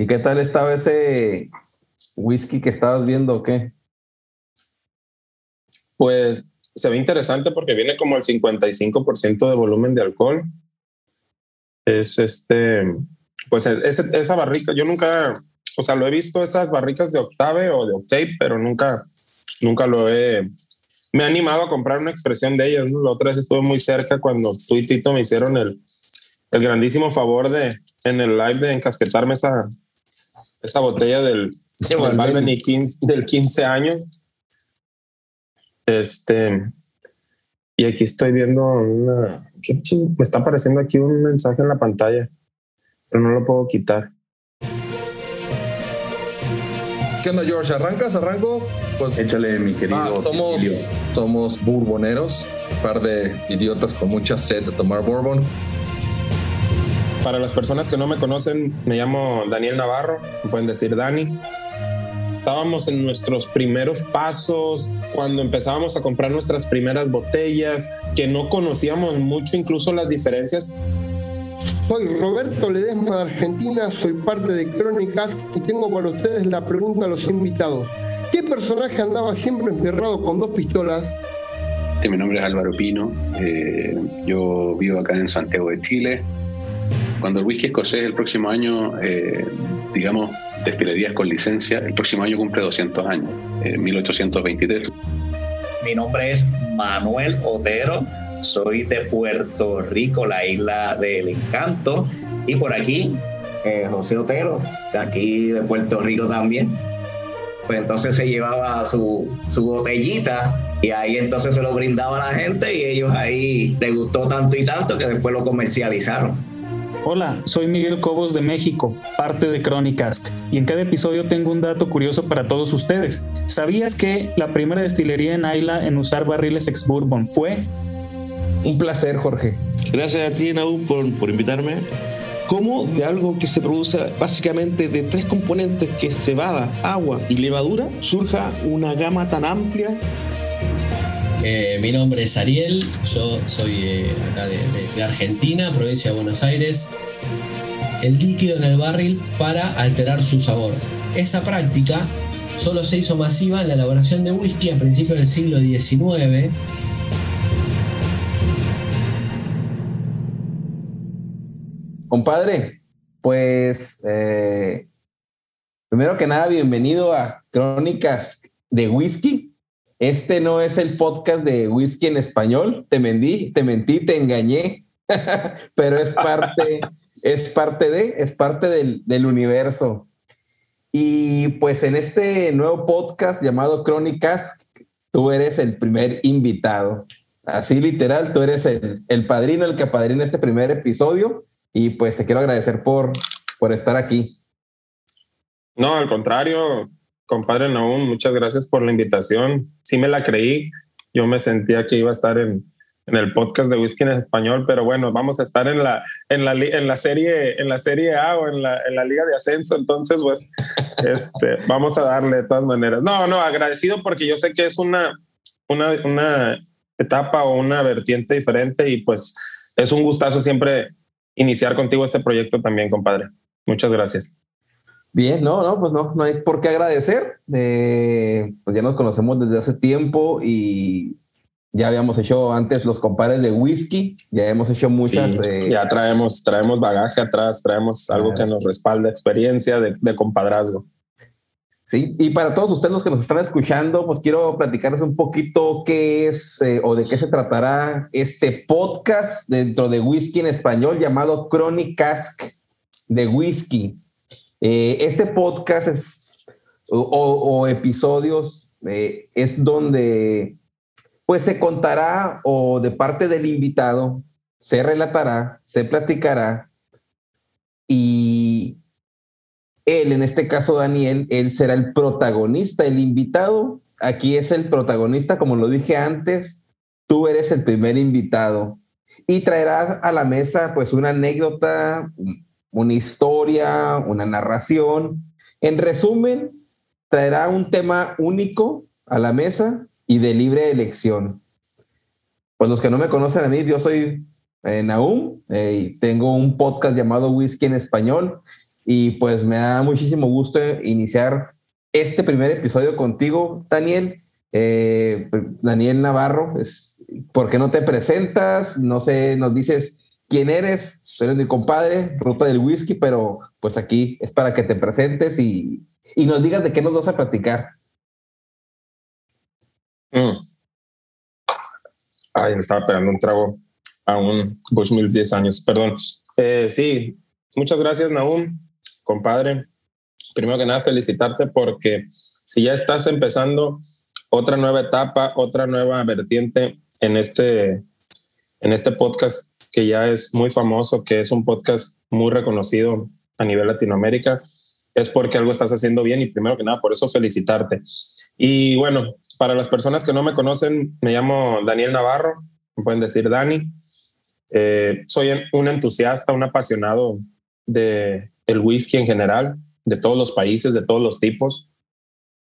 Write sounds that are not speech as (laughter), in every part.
¿Y qué tal estaba ese whisky que estabas viendo o qué? Pues se ve interesante porque viene como el 55% de volumen de alcohol. Es este, pues esa barrica, yo nunca, o sea, lo he visto esas barricas de octave o de octave, pero nunca, nunca lo he me ha animado a comprar una expresión de ellos. La otra vez estuve muy cerca cuando tú y Tito me hicieron el, el grandísimo favor de en el live de encasquetarme esa, esa botella del, del, 15, del 15 años. Este, y aquí estoy viendo una. Me está apareciendo aquí un mensaje en la pantalla, pero no lo puedo quitar. ¿Qué onda, George? ¿Arrancas? ¿Arranco? Pues, Échale, mi querido. Ah, somos, somos bourboneros, un par de idiotas con mucha sed de tomar bourbon. Para las personas que no me conocen, me llamo Daniel Navarro, me pueden decir Dani. Estábamos en nuestros primeros pasos, cuando empezábamos a comprar nuestras primeras botellas, que no conocíamos mucho incluso las diferencias soy Roberto Ledesma de Argentina, soy parte de Crónicas y tengo para ustedes la pregunta a los invitados. ¿Qué personaje andaba siempre encerrado con dos pistolas? Mi nombre es Álvaro Pino, eh, yo vivo acá en Santiago de Chile. Cuando el whisky escocés el próximo año, eh, digamos, destilerías con licencia, el próximo año cumple 200 años, en eh, 1823. Mi nombre es Manuel Otero, soy de Puerto Rico, la isla del encanto. Y por aquí. Eh, José Otero, de aquí de Puerto Rico también. Pues entonces se llevaba su, su botellita y ahí entonces se lo brindaba a la gente y ellos ahí les gustó tanto y tanto que después lo comercializaron. Hola, soy Miguel Cobos de México, parte de Crónicas, y en cada episodio tengo un dato curioso para todos ustedes. ¿Sabías que la primera destilería en Isla en usar barriles ex bourbon fue un placer, Jorge. Gracias a ti, Naú, por, por invitarme. ¿Cómo de algo que se produce básicamente de tres componentes, que es cebada, agua y levadura, surja una gama tan amplia? Eh, mi nombre es Ariel, yo soy eh, acá de, Argentina, provincia de Buenos Aires. El líquido en el barril para alterar su sabor. Esa práctica solo se hizo masiva en la elaboración de whisky a principios del siglo XIX Compadre, pues eh, primero que nada, bienvenido a Crónicas de Whisky. Este no es el podcast de whisky en español. Te mentí, te mentí, te engañé, (laughs) pero es parte, (laughs) es parte de, es parte del, del universo. Y pues en este nuevo podcast llamado Crónicas, tú eres el primer invitado. Así literal, tú eres el, el padrino, el que apadrina este primer episodio. Y pues te quiero agradecer por, por estar aquí. No, al contrario, compadre Naum, muchas gracias por la invitación. Sí me la creí. Yo me sentía que iba a estar en, en el podcast de Whisky en Español, pero bueno, vamos a estar en la, en la, en la, serie, en la serie A o en la, en la Liga de Ascenso. Entonces, pues, (laughs) este, vamos a darle de todas maneras. No, no, agradecido porque yo sé que es una, una, una etapa o una vertiente diferente y pues es un gustazo siempre iniciar contigo este proyecto también, compadre. Muchas gracias. Bien, no, no, pues no, no hay por qué agradecer. Eh, pues ya nos conocemos desde hace tiempo y Ya habíamos hecho antes los compadres de whisky, ya hemos hecho muchas. Sí, ya traemos, traemos bagaje atrás, traemos algo que nos respalda, experiencia de, de compadrazgo. Sí, y para todos ustedes los que nos están escuchando, pues quiero platicarles un poquito qué es eh, o de qué se tratará este podcast dentro de Whisky en español llamado Chronic Cask de Whisky. Eh, este podcast es, o, episodios eh, es donde pues se contará o de parte del invitado se relatará, se platicará y él, en este caso Daniel, él será el protagonista, el invitado. Aquí es el protagonista, como lo dije antes, tú eres el primer invitado y traerás a la mesa pues una anécdota, una historia, una narración. En resumen, traerá un tema único a la mesa y de libre elección. Pues los que no me conocen a mí, yo soy eh, Naum eh, y tengo un podcast llamado Whisky en Español y pues me da muchísimo gusto iniciar este primer episodio contigo, Daniel. Eh, Daniel Navarro, es, ¿por qué no te presentas? No sé, nos dices quién eres, eres mi compadre, Ruta del Whisky, pero pues aquí es para que te presentes y, y nos digas de qué nos vas a platicar. Mm. Ay, me estaba pegando un trago a un Bushmill 10 años, perdón. Eh, sí, muchas gracias, Naum compadre, primero que nada felicitarte porque si ya estás empezando otra nueva etapa, otra nueva vertiente en este, en este podcast que ya es muy famoso, que es un podcast muy reconocido a nivel Latinoamérica, es porque algo estás haciendo bien y primero que nada por eso felicitarte. Y bueno, para las personas que no me conocen, me llamo Daniel Navarro, me pueden decir Dani. Eh, soy un entusiasta, un apasionado de el whisky en general, de todos los países, de todos los tipos,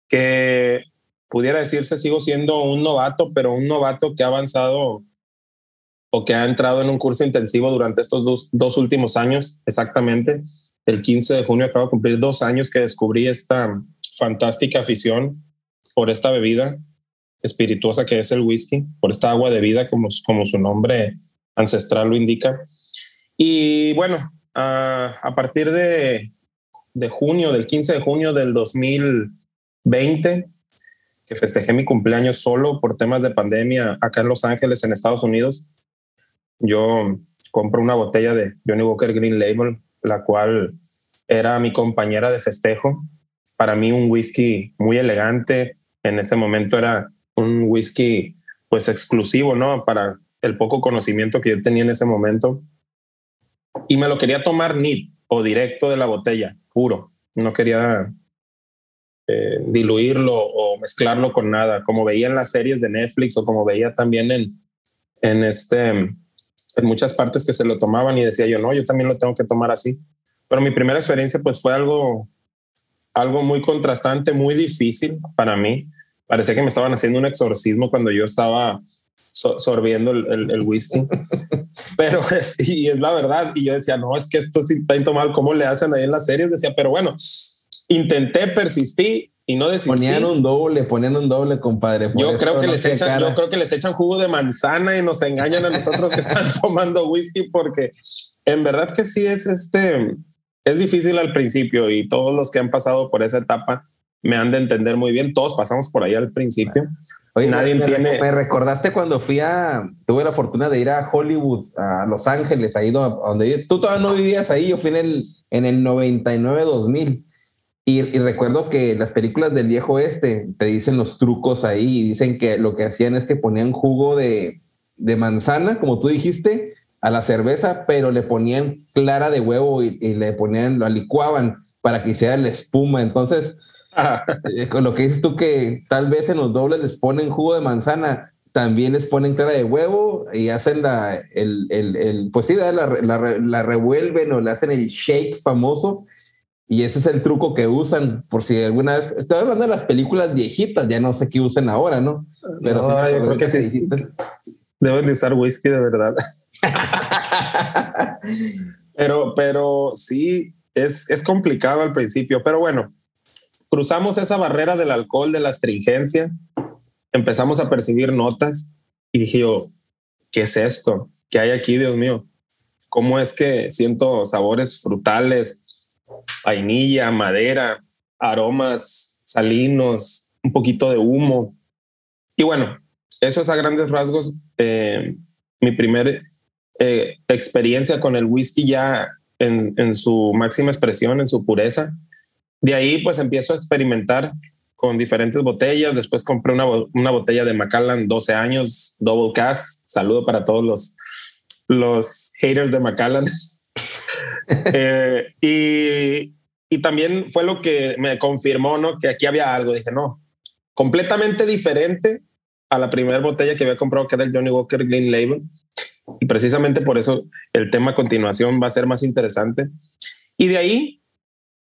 que pudiera decirse sigo siendo un novato, pero un novato que ha avanzado o que ha entrado en un curso intensivo durante estos dos, dos últimos años, exactamente. El 15 de junio acabo de cumplir dos años que descubrí esta fantástica afición por esta bebida espirituosa que es el whisky, por esta agua de vida, como, como su nombre ancestral lo indica. Y bueno, a partir de, de junio, del 15 de junio del 2020, que festejé mi cumpleaños solo por temas de pandemia acá en Los Ángeles, en Estados Unidos, yo compro una botella de Johnny Walker Green Label, la cual era mi compañera de festejo. Para mí un whisky muy elegante. En ese momento era un whisky pues exclusivo, ¿no? Para el poco conocimiento que yo tenía en ese momento y me lo quería tomar nit o directo de la botella, puro. No quería eh, diluirlo o mezclarlo con nada, como veía en las series de Netflix o como veía también en, en, este, en muchas partes que se lo tomaban y decía yo, no, yo también lo tengo que tomar así. Pero mi primera experiencia pues fue algo, algo muy contrastante, muy difícil para mí. Parecía que me estaban haciendo un exorcismo cuando yo estaba sorbiendo el, el, whisky. (laughs) pero es, y es la verdad. Y yo decía, no, es que esto está mal. ¿Cómo le hacen ahí en las series? Decía, pero bueno, intenté, persistí y no desistí. Ponían un doble, ponían un doble, compadre. yo creo que les echan, yo creo que les echan jugo de manzana y nos engañan a nosotros que están (laughs) tomando whisky porque en verdad que sí es este, es difícil al principio y todos los que han pasado por esa etapa me han de entender muy bien. Todos pasamos por ahí al principio. Oye, Nadie me, tiene. Me recordaste cuando fui a. Tuve la fortuna de ir a Hollywood, a Los Ángeles, ahí donde tú todavía no vivías ahí. Yo fui en el, en el 99-2000. Y, y, recuerdo que las películas del viejo este te dicen los trucos ahí y dicen que lo que hacían es que ponían jugo de, de manzana, como tú dijiste, a la cerveza, pero le ponían clara de huevo y, y le ponían, lo licuaban para que hiciera la espuma. Entonces, (laughs) eh, con lo que dices tú que tal vez en los dobles les ponen jugo de manzana, también les ponen clara de huevo y hacen la, el, el, el pues sí, la, la, la, revuelven o le hacen el shake famoso. Y ese es el truco que usan, por si alguna vez, estoy hablando de las películas viejitas, ya no sé qué usen ahora, ¿no? Pero yo creo que sí. Deben de usar whisky de verdad. (laughs) pero, pero sí, es, es complicado al principio, pero bueno, cruzamos esa barrera del alcohol, de la astringencia, empezamos a percibir notas Y dije yo, ¿qué es esto? ¿Qué hay aquí, Dios mío? ¿Cómo es que siento sabores frutales, vainilla, madera, aromas salinos, un poquito de humo? Y bueno, eso es a grandes rasgos eh, mi primer eh, experiencia con el whisky ya en, su máxima expresión, en su pureza. De ahí pues empiezo a experimentar con diferentes botellas. Después compré una, una botella de Macallan 12 años, double cast. Saludo para todos los, los haters de Macallan. (laughs) (laughs) eh, y, y también fue lo que me confirmó, ¿no? Que aquí había algo. Dije, no, completamente diferente a la primera botella que había comprado, que era el Johnny Walker Green Label. Y precisamente por eso el tema a continuación va a ser más interesante. Y de ahí,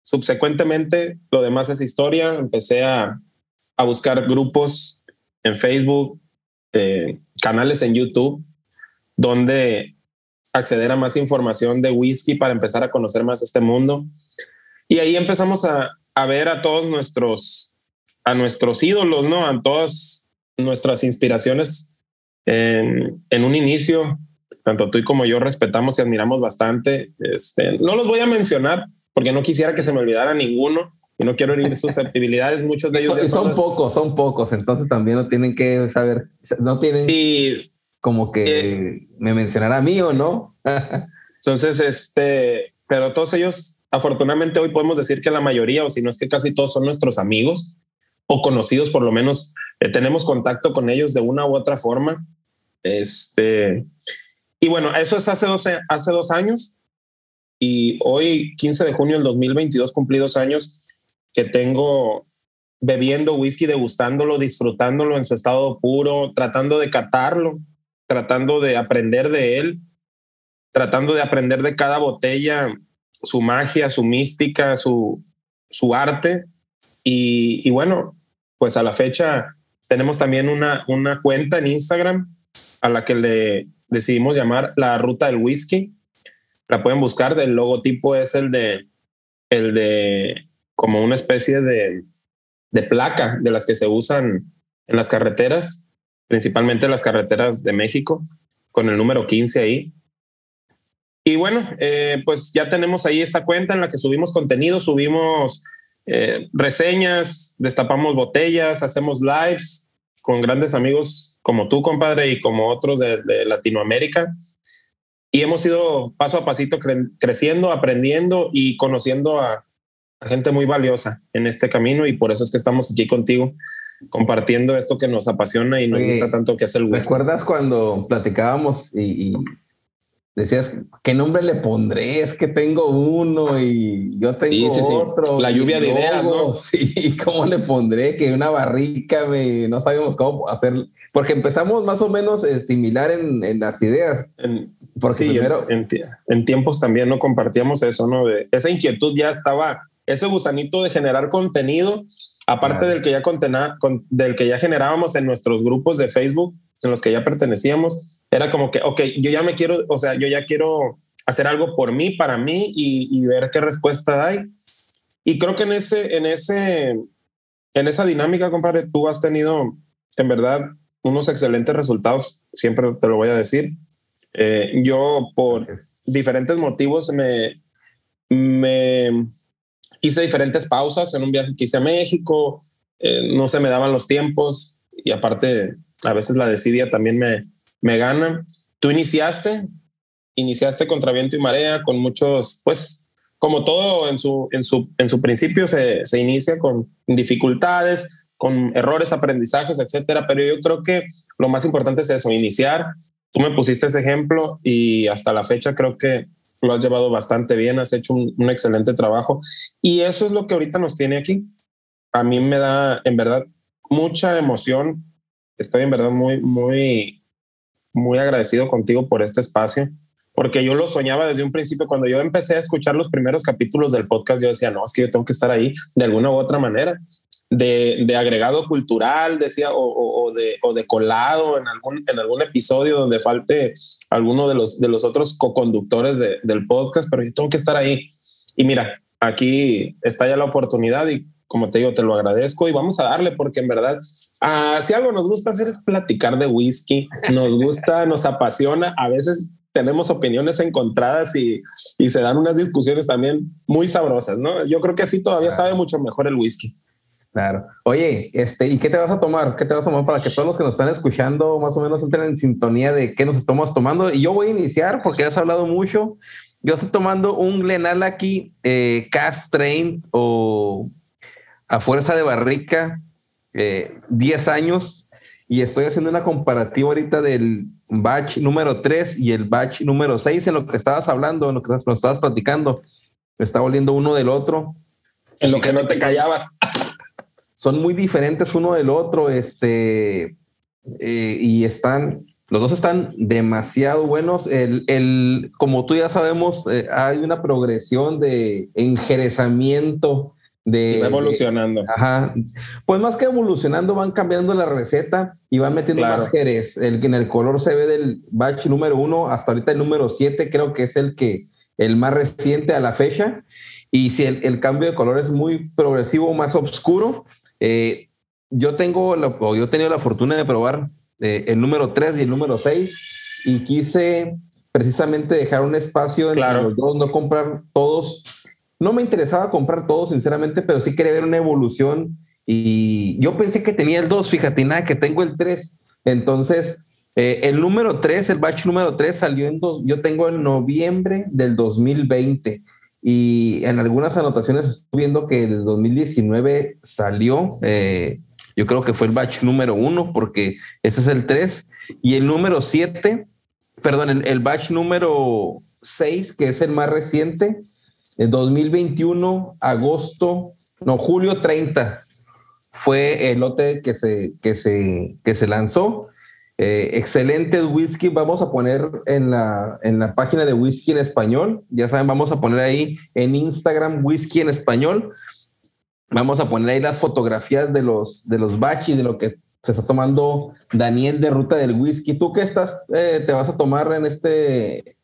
subsecuentemente, lo demás es historia. Empecé a, a buscar grupos en Facebook, eh, canales en YouTube, donde acceder a más información de whisky para empezar a conocer más este mundo. Y ahí empezamos a, a ver a todos nuestros, a nuestros ídolos, ¿no? A todas nuestras inspiraciones en, en un inicio tanto tú y como yo respetamos y admiramos bastante. Este, no los voy a mencionar porque no quisiera que se me olvidara ninguno y no quiero herir (laughs) susceptibilidades. Muchos de ellos son, son pocos, son pocos. Entonces también no tienen que saber, no tienen sí, como que eh, me mencionará a mí o no. entonces, este, pero todos ellos, afortunadamente hoy podemos decir que la mayoría, o si no es que casi todos son nuestros amigos o conocidos, por lo menos eh, tenemos contacto con ellos de una u otra forma. Este, y bueno, eso es hace dos, hace dos años y hoy, 15 de junio del 2022, cumplí dos años que tengo bebiendo whisky, degustándolo, disfrutándolo en su estado puro, tratando de catarlo, tratando de aprender de él, tratando de aprender de cada botella su magia, su mística, su, su arte. Y, bueno, pues a la fecha tenemos también una, una cuenta en Instagram a la que le decidimos llamar la ruta del whisky. La pueden buscar, del logotipo es el de, el de como una especie de, de placa de las que se usan en las carreteras, principalmente las carreteras de México, con el número 15 ahí. Y bueno, eh, pues ya tenemos ahí esa cuenta en la que subimos contenido, subimos eh, reseñas, destapamos botellas, hacemos lives con grandes amigos como tú, compadre, y como otros de, Latinoamérica. Y hemos ido paso a pasito cre creciendo, aprendiendo y conociendo a, gente muy valiosa en este camino. Y por eso es que estamos aquí contigo, compartiendo esto que nos apasiona y nos gusta tanto que es el whisky. ¿Recuerdas cuando platicábamos y, y decías, ¿qué nombre le pondré? Es que tengo uno y yo tengo sí, sí, otro. La lluvia de ideas, ¿no? (laughs) Sí, ¿cómo le pondré? Que una barrica, me, no sabemos cómo hacer, porque empezamos más o menos eh, similar en, en, las ideas. En, porque sí, primero... en, en, tiempos también no compartíamos eso, ¿no? De, esa inquietud ya estaba, ese gusanito de generar contenido, aparte del, que ya contena, con, del que ya generábamos en nuestros grupos de Facebook, en los que ya pertenecíamos, era como que, ok, yo ya me quiero, o sea, yo ya quiero hacer algo por mí, para mí y, y, ver qué respuesta hay. Y creo que en ese, en ese, en esa dinámica, compadre, tú has tenido en verdad unos excelentes resultados, siempre te lo voy a decir. Eh, yo por diferentes motivos me, me hice diferentes pausas en un viaje que hice a México, eh, no se me daban los tiempos y aparte a veces la desidia también me, me gana. Tú iniciaste, iniciaste contra viento y marea con muchos, pues, como todo en su, en su, en su principio se, se inicia con dificultades, con errores, aprendizajes, etcétera. Pero yo creo que lo más importante es eso, iniciar. Tú me pusiste ese ejemplo y hasta la fecha creo que lo has llevado bastante bien, has hecho un, excelente trabajo. Y eso es lo que ahorita nos tiene aquí. A mí me da, en verdad, mucha emoción. Estoy en verdad muy, muy muy agradecido contigo por este espacio, porque yo lo soñaba desde un principio. Cuando yo empecé a escuchar los primeros capítulos del podcast, yo decía, no, es que yo tengo que estar ahí de alguna u otra manera, de, de agregado cultural, decía, o, o, o, de, o de colado en algún, en algún episodio donde falte alguno de los, de los otros co-conductores de, del podcast, pero yo tengo que estar ahí. Y mira, aquí está ya la oportunidad y como te digo, te lo agradezco y vamos a darle porque en verdad, ah, si algo nos gusta hacer es platicar de whisky, nos gusta, (laughs) nos apasiona, a veces tenemos opiniones encontradas y, y, se dan unas discusiones también muy sabrosas, ¿no? Yo creo que así todavía sabe mucho mejor el whisky. Claro. Oye, este, ¿y qué te vas a tomar? ¿Qué te vas a tomar para que todos los que nos están escuchando más o menos entren en sintonía de qué nos estamos tomando? Y yo voy a iniciar porque has hablado mucho. Yo estoy tomando un Glenallachie eh, Cast Train o a fuerza de barrica, eh, 10 años, y estoy haciendo una comparativa ahorita del batch número 3 y el batch número 6 en lo que estabas hablando, en lo que nos estabas platicando. Está oliendo uno del otro. En lo que no te callabas son muy diferentes uno del otro, este, eh, y están, los dos están demasiado buenos. El, el como tú ya sabemos, eh, hay una progresión de enjerezamiento. De, evolucionando. ajá. Pues más que evolucionando, van cambiando la receta y van metiendo más jerez. El que en el color se ve del batch número uno hasta ahorita el número siete, creo que es el que el más reciente a la fecha. Y si el, el cambio de color es muy progresivo, más oscuro, eh, yo tengo, la, yo he tenido la fortuna de probar eh, el número 3 y el número 6 y quise precisamente dejar un espacio entre los dos, no comprar todos. No me interesaba comprar todos, sinceramente, pero sí quería ver una evolución y yo pensé que tenía el 2, fíjate, nada, que tengo el 3. Entonces, eh, el número 3, el batch número 3 salió en dos, yo tengo en noviembre del 2020 y en algunas anotaciones estoy viendo que el 2019 salió, eh, yo creo que fue el batch número uno, porque ese es el 3, y el número 7, perdón, el, batch número 6, que es el más reciente, el 2021, agosto, no, julio 30, fue el lote que se, que se, que se lanzó. Eh, excelente whisky. Vamos a poner en la, en la página de whisky en español. Ya saben, vamos a poner ahí en Instagram whisky en español. Vamos a poner ahí las fotografías de los, de los bachi, de lo que se está tomando Daniel de Ruta del Whisky. ¿Tú qué estás, eh, te vas a tomar en este,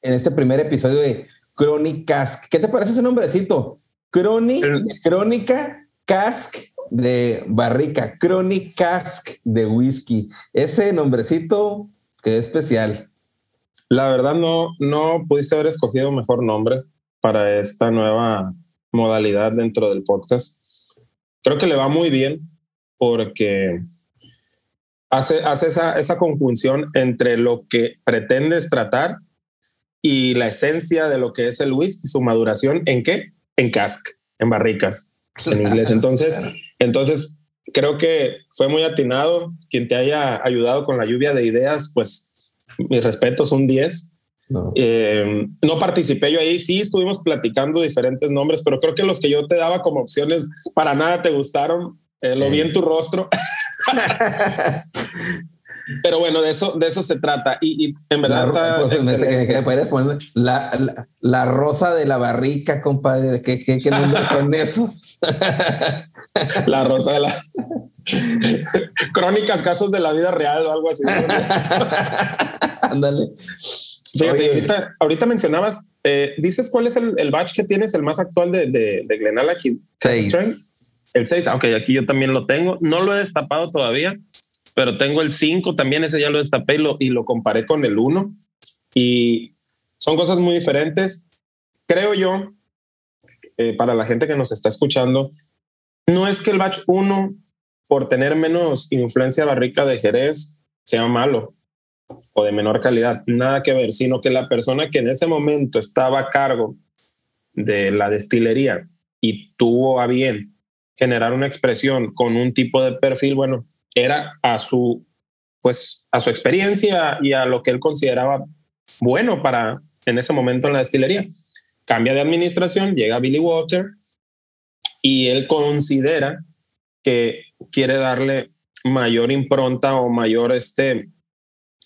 en este primer episodio de Crónicas? ¿Qué te parece ese nombrecito? Crónica Cask de barrica, Chronic Cask de whisky. Ese nombrecito que es especial. La verdad no, no pudiste haber escogido mejor nombre para esta nueva modalidad dentro del podcast. Creo que le va muy bien porque hace, hace esa, esa conjunción entre lo que pretendes tratar y la esencia de lo que es el whisky, su maduración, ¿en qué? En cask, en barricas, en inglés. Entonces, entonces, creo que fue muy atinado. Quien te haya ayudado con la lluvia de ideas, pues mis respetos, un 10. No. Eh, no participé yo ahí, sí estuvimos platicando diferentes nombres, pero creo que los que yo te daba como opciones para nada te gustaron. Eh, lo vi en tu rostro. (laughs) Pero bueno, de eso, de eso se trata. Y, y en verdad la, está. Pues, poner la, la, la, rosa de la barrica, compadre. ¿Qué, qué, qué nombre con esos? (laughs) la rosa de las (laughs) crónicas, casos de la vida real o algo así. (laughs) Ándale. Fíjate, ahorita, ahorita, mencionabas, eh, dices cuál es el, el, batch que tienes, el más actual de, de, de Glenallachie. El 6, aunque aquí yo también lo tengo. No lo he destapado todavía, pero tengo el 5 también, ese ya lo destapé y lo, y lo comparé con el 1. Y son cosas muy diferentes. Creo yo, eh, para la gente que nos está escuchando, no es que el batch 1, por tener menos influencia barrica de Jerez, sea malo o de menor calidad, nada que ver, sino que la persona que en ese momento estaba a cargo de la destilería y tuvo a bien generar una expresión con un tipo de perfil, bueno, era a su, pues, a su experiencia y a lo que él consideraba bueno para en ese momento en la destilería. Cambia de administración, llega Billy Walker y él considera que quiere darle mayor impronta o mayor este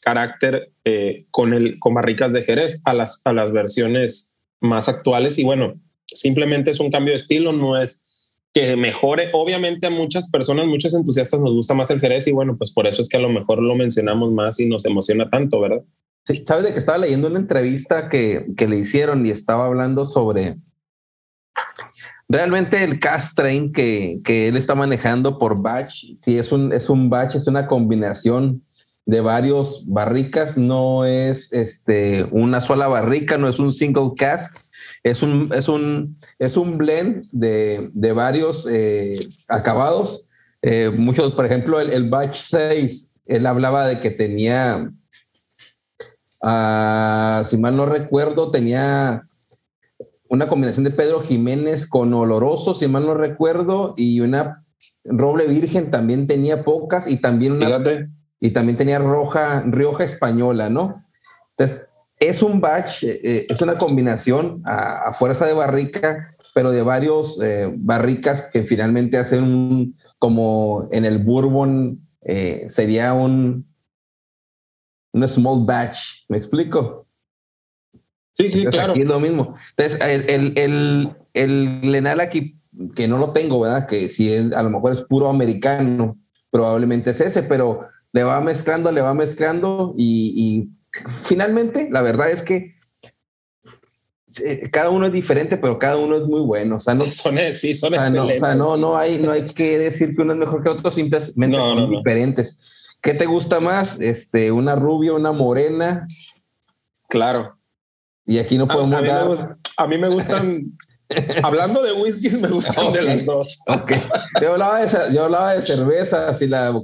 carácter eh, con el con barricas de Jerez a las a las versiones más actuales y bueno simplemente es un cambio de estilo no es que mejore. Obviamente a muchas personas, muchos entusiastas nos gusta más el Jerez y bueno, pues por eso es que a lo mejor lo mencionamos más y nos emociona tanto, ¿verdad? Sí, sabes de que estaba leyendo una entrevista que, que le hicieron y estaba hablando sobre realmente el cast train que, que él está manejando por batch, sí es un, es un batch, es una combinación de varios barricas, no es este, una sola barrica, no es un single cask, es un, es un, es un blend de, de varios eh, acabados. Eh, muchos, por ejemplo, el, el, batch 6, él hablaba de que tenía, uh, si mal no recuerdo, tenía una combinación de Pedro Jiménez con Oloroso, si mal no recuerdo, y una Roble Virgen también tenía pocas y también una... Fíjate. Y también tenía Roja, Rioja Española, ¿no? Entonces, es un batch, eh, es una combinación a, a, fuerza de barrica, pero de varios eh, barricas que finalmente hacen un, como en el bourbon, eh, sería un, un small batch, ¿me explico? Sí, sí, Entonces, claro. Aquí es lo mismo. Entonces, el, el, el, el Glenal aquí, que no lo tengo, ¿verdad? Que si es, a lo mejor es puro americano, probablemente es ese, pero le va mezclando, le va mezclando y, y finalmente, la verdad es que eh, cada uno es diferente, pero cada uno es muy bueno. O sea, no, (laughs) Son, sí, son o sea, no, o excelentes. sea, no, no hay, no hay que decir que uno es mejor que otro, simplemente No, son no, diferentes. ¿Qué te gusta más? Este, una rubia, una morena, Claro. y aquí no A, a podemos mí me dar. a mí me gustan, hablando de whiskies, me gustan de Ok. las dos. Ok. Yo hablaba de, yo hablaba de cervezas y la. Ah, ok,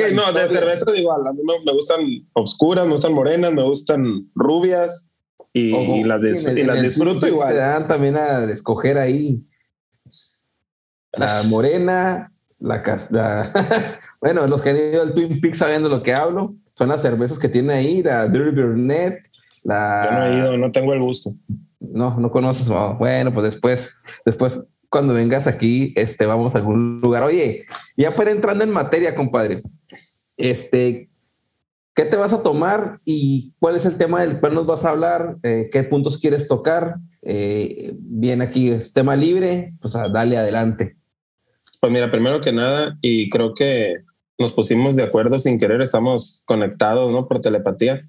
la no, de Victoria. cerveza igual. A mí me, me gustan obscuras, me gustan morenas, me gustan rubias y, Ojo, y las, el- y las disfruto igual. Te dan también a escoger ahí la (laughs) morena, la casta. (laughs) bueno, los que han ido al Twin Peaks sabiendo lo que hablo, son las cervezas que tiene ahí, la Dirty Burnett, la. Yo no he ido, no tengo el gusto. No, no conoces. Oh, bueno, pues después, después, cuando vengas aquí, este, vamos a algún lugar. Oye, ya para entrando en materia, compadre, este, ¿qué te vas a tomar y cuál es el tema del cual nos vas a hablar? Eh, ¿Qué puntos quieres tocar? Eh, bien, aquí es tema libre, pues ah, dale adelante. Pues mira, primero que nada, y creo que nos pusimos de acuerdo sin querer, estamos conectados, ¿no? Por telepatía.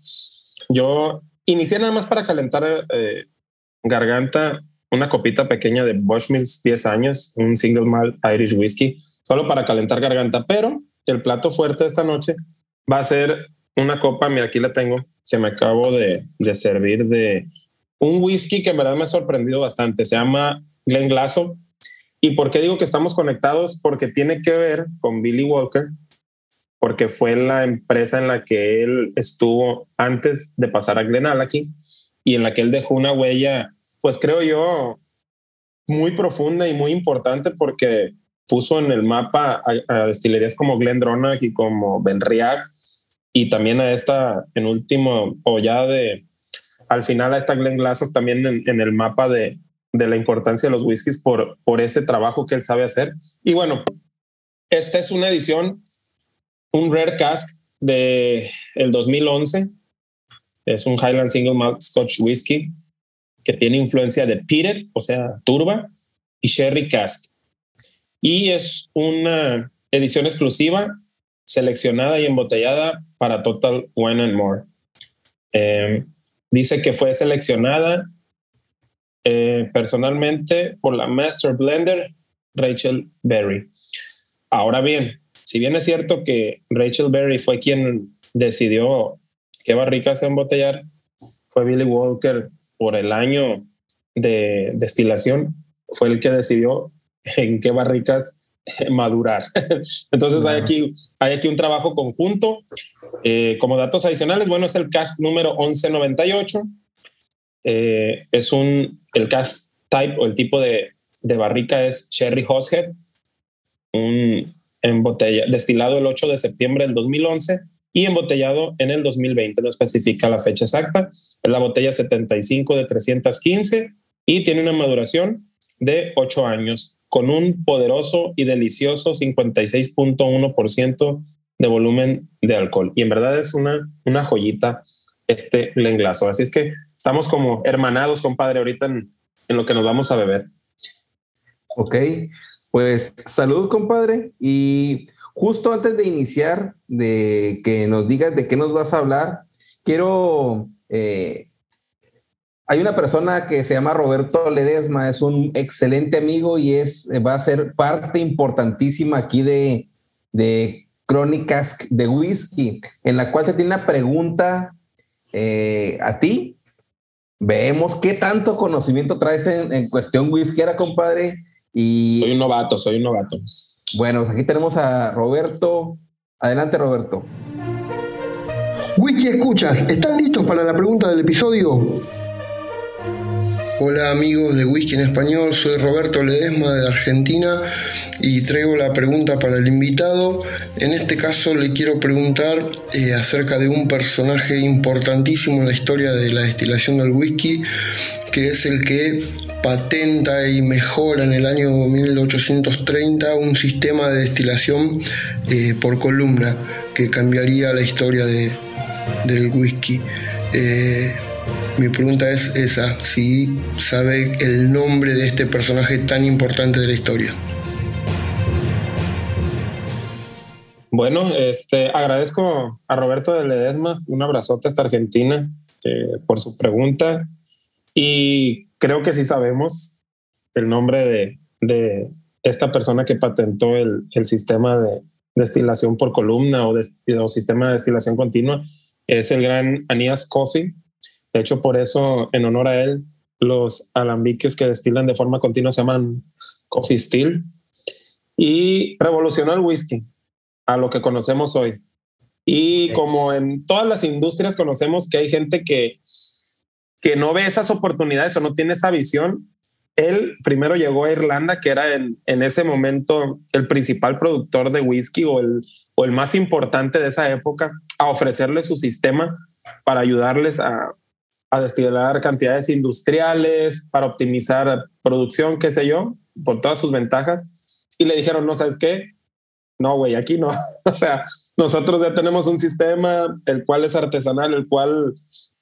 Yo inicié nada más para calentar eh, garganta una copita pequeña de Bushmills 10 años, un single malt Irish whiskey, solo para calentar garganta, pero el plato fuerte de esta noche va a ser una copa, mira, aquí la tengo, que me acabo de, de servir de un whisky que en verdad me ha sorprendido bastante, se llama Glen Glasso. ¿Y por qué digo que estamos conectados? Porque tiene que ver con Billy Walker, porque fue la empresa en la que él estuvo antes de pasar a Glenallachie y en la que él dejó una huella, pues creo yo, muy profunda y muy importante porque puso en el mapa a, destilerías como Glendronach y como Benriach y también a esta, en último, o ya de, al final a esta Glen Glasgow también en, en el mapa de, de la importancia de los whiskies por, por ese trabajo que él sabe hacer. Y bueno, esta es una edición, un Rare Cask de el 2011. Es un Highland Single Malt Scotch Whisky que tiene influencia de Peated, o sea, turba, y Sherry Cask. Y es una edición exclusiva, seleccionada y embotellada para Total Wine and More. Eh, dice que fue seleccionada eh, personalmente por la Master Blender Rachel Berry. Ahora bien, si bien es cierto que Rachel Berry fue quien decidió qué barricas embotellar, fue Billy Walker por el año de destilación, fue el que decidió en qué barricas (laughs) madurar. (laughs) Entonces hay, aquí, hay aquí un trabajo conjunto. Eh, como datos adicionales, bueno, es el cask número 1198. Eh, es un, el cask type o el tipo de, de barrica es Cherry Hoshead, un embotella, destilado el 8 de septiembre del 2011 y embotellado en el 2020. No especifica la fecha exacta. Es la botella 75 de 315 y tiene una maduración de 8 años con un poderoso y delicioso 56.1% de volumen de alcohol. Y en verdad es una, una joyita este Glenglazo. Así es que estamos como hermanados, compadre, ahorita en, en lo que nos vamos a beber. Ok, pues salud, compadre. Y justo antes de iniciar, de que nos digas de qué nos vas a hablar, quiero eh, hay una persona que se llama Roberto Ledesma, es un excelente amigo y es, va a ser parte importantísima aquí de, de Crónicas de Whisky, en la cual se tiene una pregunta eh, a ti. Vemos qué tanto conocimiento traes en, en cuestión whiskera, compadre. Soy un novato, soy un novato. Bueno, aquí tenemos a Roberto. Adelante, Roberto. Whisky Escuchas, ¿están listos para la pregunta del episodio? Hola amigos de Whisky en Español, soy Roberto Ledesma de Argentina y traigo la pregunta para el invitado. En este caso le quiero preguntar eh, acerca de un personaje importantísimo en la historia de la destilación del whisky, que es el que patenta y mejora en el año 1830 un sistema de destilación eh, por columna que cambiaría la historia de, del whisky. Eh, mi pregunta es esa, si sabe el nombre de este personaje tan importante de la historia. Bueno, este, agradezco a Roberto de Ledesma, un abrazote hasta Argentina eh, por su pregunta. Y creo que sí sabemos el nombre de, de esta persona que patentó el, el, sistema de destilación por columna o, de, o sistema de destilación continua, es el gran Anías Coffey, de hecho, por eso, en honor a él, los alambiques que destilan de forma continua se llaman Coffee Still y revolucionó el whisky a lo que conocemos hoy. Y como en todas las industrias conocemos que hay gente que, que no ve esas oportunidades o no tiene esa visión, él primero llegó a Irlanda, que era en, en ese momento el principal productor de whisky o el, o el más importante de esa época, a ofrecerle su sistema para ayudarles a, a destilar cantidades industriales, para optimizar producción, qué sé yo, por todas sus ventajas. Y le dijeron, no, ¿sabes qué? No, güey, aquí no. (laughs) o sea, nosotros ya tenemos un sistema, el cual es artesanal, el cual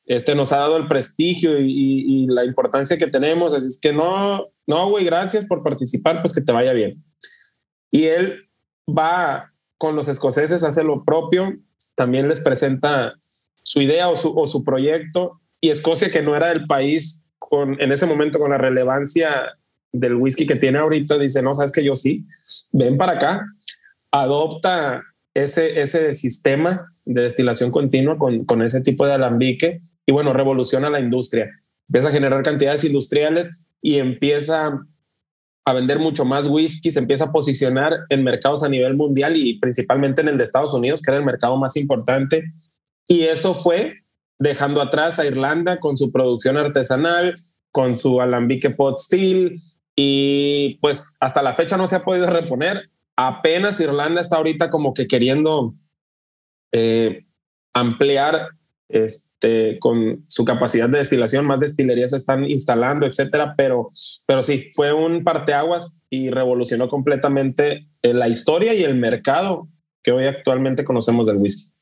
este, nos ha dado el prestigio y, y, la importancia que tenemos. Así es que no, no, güey, gracias por participar, pues que te vaya bien. Y él va con los escoceses, hace lo propio, también les presenta su idea o su, o su proyecto y Escocia, que no era el país con, en ese momento con la relevancia del whisky que tiene ahorita, dice, no, sabes que yo sí, ven para acá, adopta ese, ese sistema de destilación continua con, con ese tipo de alambique y bueno, revoluciona la industria, empieza a generar cantidades industriales y empieza a vender mucho más whisky, se empieza a posicionar en mercados a nivel mundial y principalmente en el de Estados Unidos, que era el mercado más importante. Y eso fue dejando atrás a Irlanda con su producción artesanal, con su alambique pot still y pues hasta la fecha no se ha podido reponer. Apenas Irlanda está ahorita como que queriendo eh, ampliar este, con su capacidad de destilación, más destilerías se están instalando, etcétera, pero, pero sí, fue un parteaguas y revolucionó completamente eh, la historia y el mercado que hoy actualmente conocemos del whisky.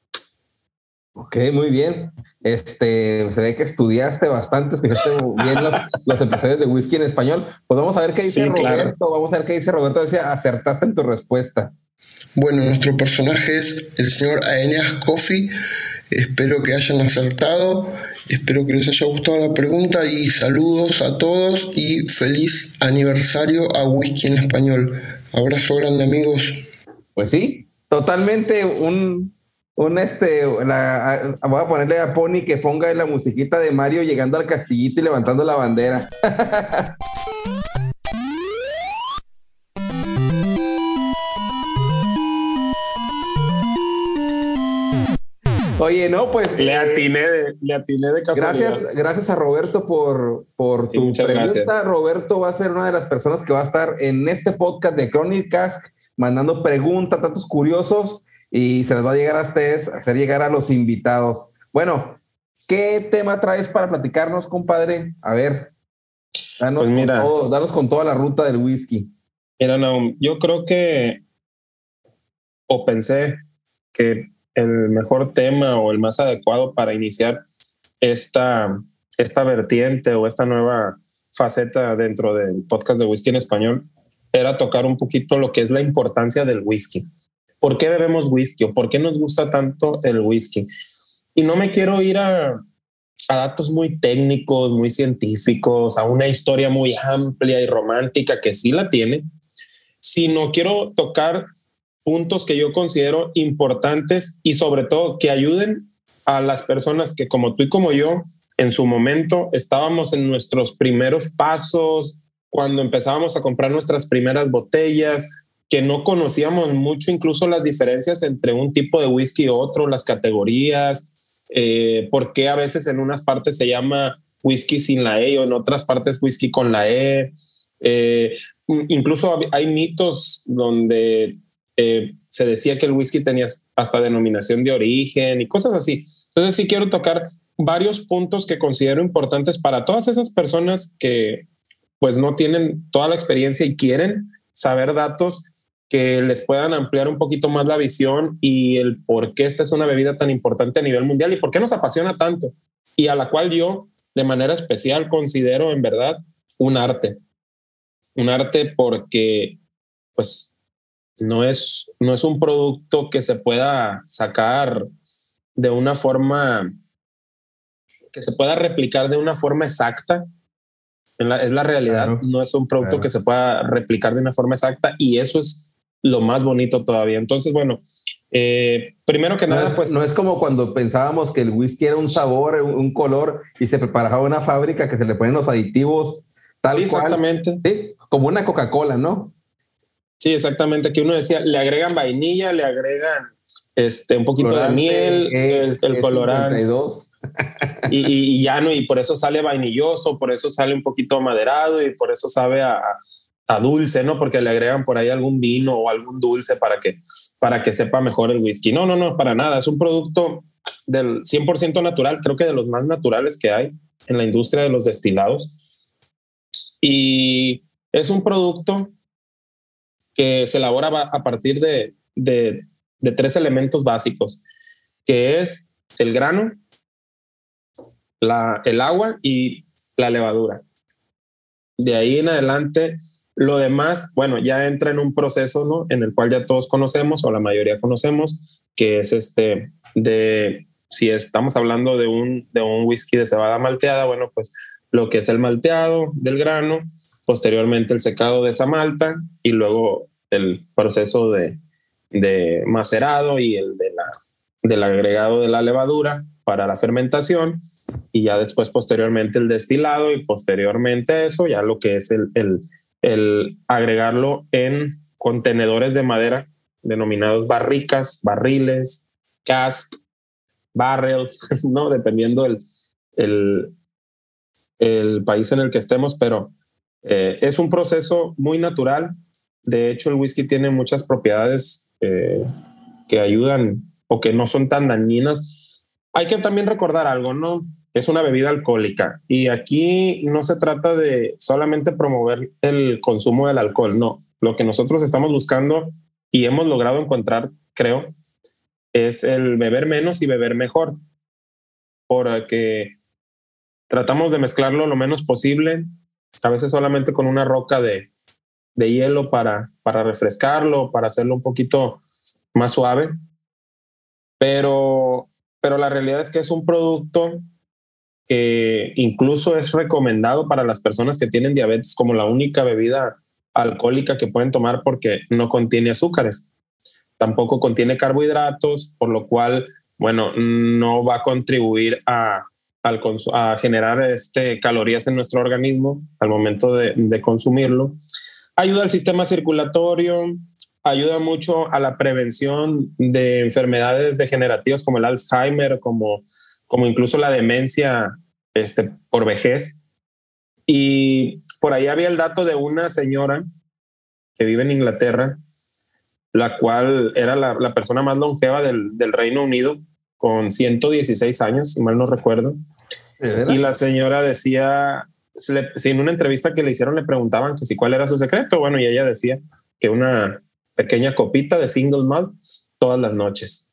Ok, muy bien. Este, se ve que estudiaste bastante, escuchaste bien los, (laughs) los, episodios de whisky en español. Pues vamos a ver qué dice sí, Roberto. Claro. Vamos a ver qué dice Roberto. Decía, acertaste en tu respuesta. Bueno, nuestro personaje es el señor Aeneas Coffey. Espero que hayan acertado. Espero que les haya gustado la pregunta y saludos a todos y feliz aniversario a Whisky en Español. Abrazo grande, amigos. Pues sí, totalmente un un este, la, voy a ponerle a Pony que ponga la musiquita de Mario llegando al castillito y levantando la bandera. (laughs) Oye, no, pues. Le atiné de, le atiné de casualidad. Gracias, gracias a Roberto por, por sí, tu pregunta. Gracias. Roberto va a ser una de las personas que va a estar en este podcast de Crónicas mandando preguntas, datos curiosos y se les va a llegar a ustedes, a hacer llegar a los invitados. Bueno, ¿qué tema traes para platicarnos, compadre? A ver, danos, pues mira, con, todo, danos con toda la ruta del whisky. Mira, no, yo creo que, o pensé que el mejor tema o el más adecuado para iniciar esta, esta vertiente o esta nueva faceta dentro del podcast de whisky en español era tocar un poquito lo que es la importancia del whisky. ¿Por qué bebemos whisky o por qué nos gusta tanto el whisky? Y no me quiero ir a, a datos muy técnicos, muy científicos, a una historia muy amplia y romántica que sí la tiene, sino quiero tocar puntos que yo considero importantes y sobre todo que ayuden a las personas que como tú y como yo en su momento estábamos en nuestros primeros pasos, cuando empezábamos a comprar nuestras primeras botellas, que no conocíamos mucho incluso las diferencias entre un tipo de whisky y otro, las categorías, eh, por qué a veces en unas partes se llama whisky sin la E o en otras partes whisky con la E. Eh, incluso hay mitos donde eh, se decía que el whisky tenía hasta denominación de origen y cosas así. Entonces sí quiero tocar varios puntos que considero importantes para todas esas personas que pues no tienen toda la experiencia y quieren saber datos que les puedan ampliar un poquito más la visión y el por qué esta es una bebida tan importante a nivel mundial y por qué nos apasiona tanto y a la cual yo de manera especial considero en verdad un arte. Un arte porque pues no es, no es un producto que se pueda sacar de una forma, que se pueda replicar de una forma exacta. es la realidad, no es un producto que se pueda replicar de una forma exacta y eso es lo más bonito todavía. Entonces, bueno, eh, primero que nada, pues... No es como cuando pensábamos que el whisky era un sabor, un color y se preparaba una fábrica que se le ponen los aditivos tal sí, exactamente. Como una Coca-Cola, ¿no? Sí, exactamente. Que uno decía, le agregan vainilla, le agregan este, un poquito de miel, el, colorante. y, y, ya no, y por eso sale (laughs) vainilloso, por eso sale un poquito maderado y por eso sabe a, a, dulce, ¿no? Porque le agregan por ahí algún vino o algún dulce para que, para que sepa mejor el whisky. No, no, no, para nada. Es un producto del 100% natural, creo que de los más naturales que hay en la industria de los destilados. Y es un producto que se elabora a partir de, tres elementos básicos, que es el grano, la, el agua y la levadura. De ahí en adelante, lo demás, bueno, ya entra en un proceso ¿no? en el cual ya todos conocemos o la mayoría conocemos, que es este de, si estamos hablando de un, de un whisky de cebada malteada, bueno, pues lo que es el malteado del grano, posteriormente el secado de esa malta y luego el proceso de, de macerado y el de la, del agregado de la levadura para la fermentación y ya después posteriormente el destilado y posteriormente eso ya lo que es el, el, el agregarlo en contenedores de madera denominados barricas, barriles, cask, barrel, (laughs) ¿no? Dependiendo el, el, el país en el que estemos, pero eh, es un proceso muy natural. De hecho, el whisky tiene muchas propiedades eh, que ayudan o que no son tan dañinas. Hay que también recordar algo, ¿no? Es una bebida alcohólica y aquí no se trata de solamente promover el consumo del alcohol, no. Lo que nosotros estamos buscando y hemos logrado encontrar, creo, es el beber menos y beber mejor, porque tratamos de mezclarlo lo menos posible a veces solamente con una roca de, de hielo para, para refrescarlo, para hacerlo un poquito más suave. Pero, pero la realidad es que es un producto que incluso es recomendado para las personas que tienen diabetes como la única bebida alcohólica que pueden tomar porque no contiene azúcares. Tampoco contiene carbohidratos, por lo cual, bueno, no va a contribuir a, generar este, calorías en nuestro organismo al momento de, de consumirlo. Ayuda al sistema circulatorio, ayuda mucho a la prevención de enfermedades degenerativas como el Alzheimer, como, como incluso la demencia este, por vejez. Y por ahí había el dato de una señora que vive en Inglaterra, la cual era la, la persona más longeva del, del, Reino Unido, con 116 años, si mal no recuerdo. Y la señora decía, si en una entrevista que le hicieron le preguntaban que si cuál era su secreto, bueno, y ella decía que una pequeña copita de single malt todas las noches,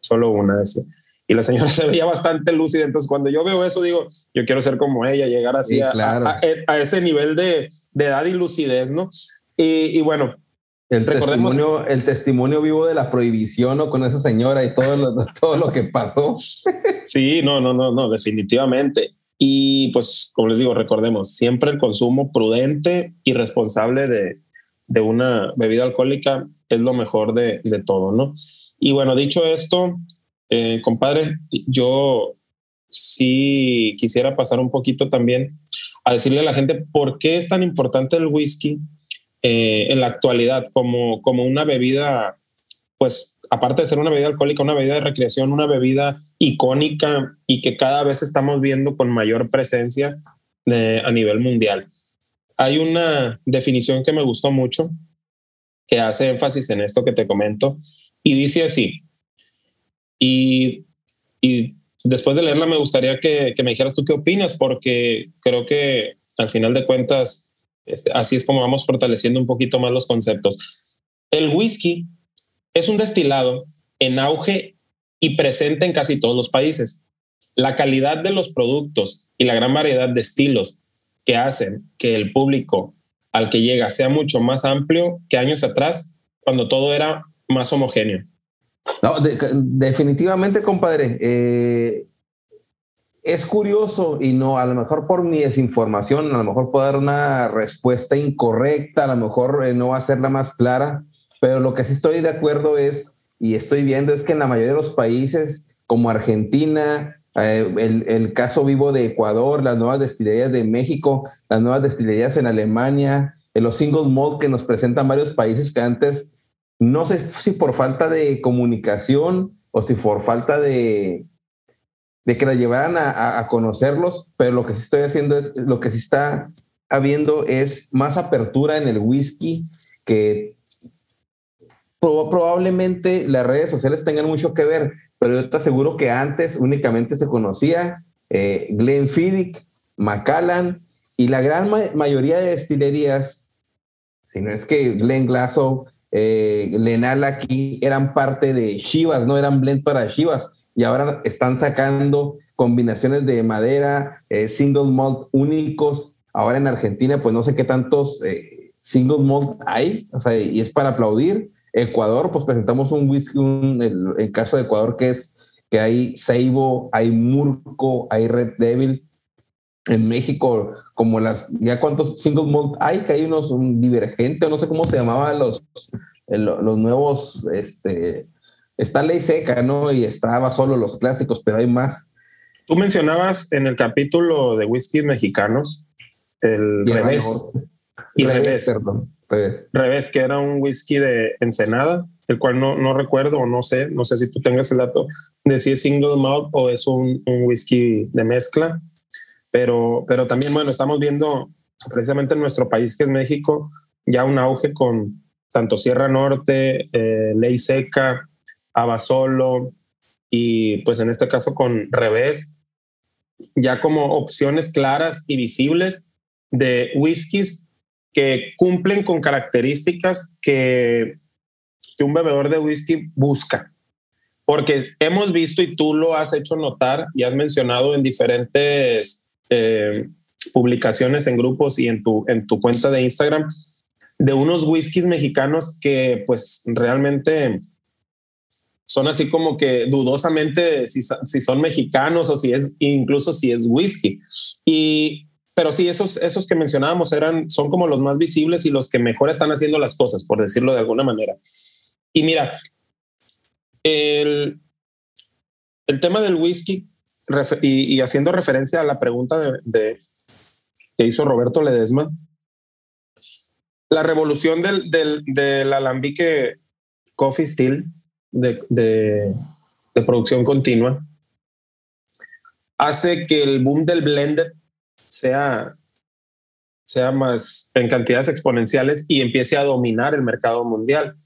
solo una de esas. Y la señora (laughs) se veía bastante lúcida, entonces cuando yo veo eso digo, yo quiero ser como ella, llegar así a, a, ese nivel de, de, edad y lucidez, ¿no? Y, y bueno, el testimonio, el testimonio vivo de la prohibición ¿no? con esa señora y todo lo, (laughs) todo lo que pasó. (laughs) Sí, no, no, no, no, definitivamente. Y pues, como les digo, recordemos, siempre el consumo prudente y responsable de, de una bebida alcohólica es lo mejor de, de todo, ¿no? Y bueno, dicho esto, eh, compadre, yo sí quisiera pasar un poquito también a decirle a la gente por qué es tan importante el whisky eh, en la actualidad como, como una bebida, pues aparte de ser una bebida alcohólica, una bebida de recreación, una bebida icónica y que cada vez estamos viendo con mayor presencia a nivel mundial. Hay una definición que me gustó mucho que hace énfasis en esto que te comento y dice así, y, después de leerla me gustaría que, que, me dijeras tú qué opinas, porque creo que al final de cuentas este, así es como vamos fortaleciendo un poquito más los conceptos. El whisky es un destilado en auge y presente en casi todos los países. La calidad de los productos y la gran variedad de estilos que hacen que el público al que llega sea mucho más amplio que años atrás, cuando todo era más homogéneo. No, definitivamente, compadre. Eh, es curioso y no, a lo mejor por mi desinformación, a lo mejor puedo dar una respuesta incorrecta, a lo mejor eh, no va a ser la más clara, pero lo que sí estoy de acuerdo es, y estoy viendo, es que en la mayoría de los países, como Argentina, eh, el, caso vivo de Ecuador, las nuevas destilerías de México, las nuevas destilerías en Alemania, en los single malt que nos presentan varios países que antes, no sé si por falta de comunicación o si por falta de, de que la llevaran a, conocerlos, pero lo que sí estoy haciendo es, lo que sí está habiendo es más apertura en el whisky que probablemente las redes sociales tengan mucho que ver, pero yo te aseguro que antes únicamente se conocía eh, Glenfiddich, Macallan y la gran mayoría de destilerías, si no es que Glen Glasso, eh, Lenal aquí eran parte de Chivas, no eran blend para Chivas y ahora están sacando combinaciones de madera, eh, single malt únicos. Ahora en Argentina, pues no sé qué tantos eh, single malt hay, o sea, y es para aplaudir. Ecuador, pues presentamos un whisky, un, caso de Ecuador, que es que hay Seibo, hay Murco, hay Red Devil. En México, como las, ya cuántos single malt hay, que hay unos, un divergente, o no sé cómo se llamaban los, los nuevos, este, está ley seca, ¿no? Y estaba solo los clásicos, pero hay más. Tú mencionabas en el capítulo de whisky mexicanos el revés. Y revés, Perdón, revés. Revés, que era un whisky de Ensenada, el cual no, no recuerdo o no sé, no sé si tú tengas el dato de si es single malt o es un, un whisky de mezcla. Pero, pero también, bueno, estamos viendo precisamente en nuestro país, que es México, ya un auge con tanto Sierra Norte, eh, Ley Seca, Abasolo y pues en este caso con Revés, ya como opciones claras y visibles de whiskies que cumplen con características que, que un bebedor de whisky busca. Porque hemos visto y tú lo has hecho notar y has mencionado en diferentes eh, publicaciones en grupos y en tu, en tu cuenta de Instagram de unos whiskies mexicanos que pues realmente son así como que dudosamente si, si, son mexicanos o si es incluso si es whisky. Y pero sí, esos, esos que mencionábamos eran, son como los más visibles y los que mejor están haciendo las cosas, por decirlo de alguna manera. Y mira, el, el tema del whisky y, y, haciendo referencia a la pregunta de, de, que hizo Roberto Ledesma, la revolución del, del, del alambique Coffee Still de, producción continua hace que el boom del blended sea, sea más en cantidades exponenciales y empiece a dominar el mercado mundial.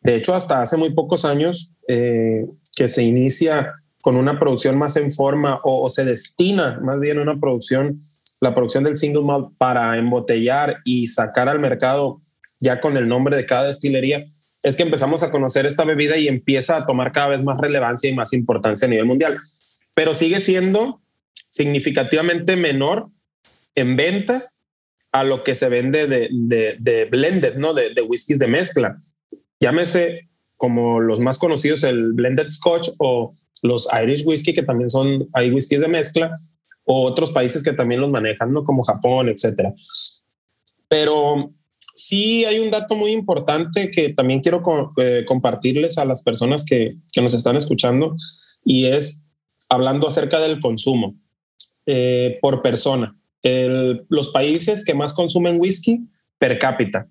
De hecho, hasta hace muy pocos años eh, que se inicia con una producción más en forma o, o, se destina más bien una producción, la producción del single malt para embotellar y sacar al mercado ya con el nombre de cada destilería, es que empezamos a conocer esta bebida y empieza a tomar cada vez más relevancia y más importancia a nivel mundial. Pero sigue siendo significativamente menor en ventas a lo que se vende de, de, blended, ¿no? De, de whiskies de mezcla. Llámese como los más conocidos, el blended scotch o los Irish whisky, que también son, hay whiskies de mezcla, o otros países que también los manejan, ¿no? Como Japón, etcétera. Pero sí hay un dato muy importante que también quiero eh, compartirles a las personas que, que, nos están escuchando y es hablando acerca del consumo eh, por persona. El, los países que más consumen whisky per cápita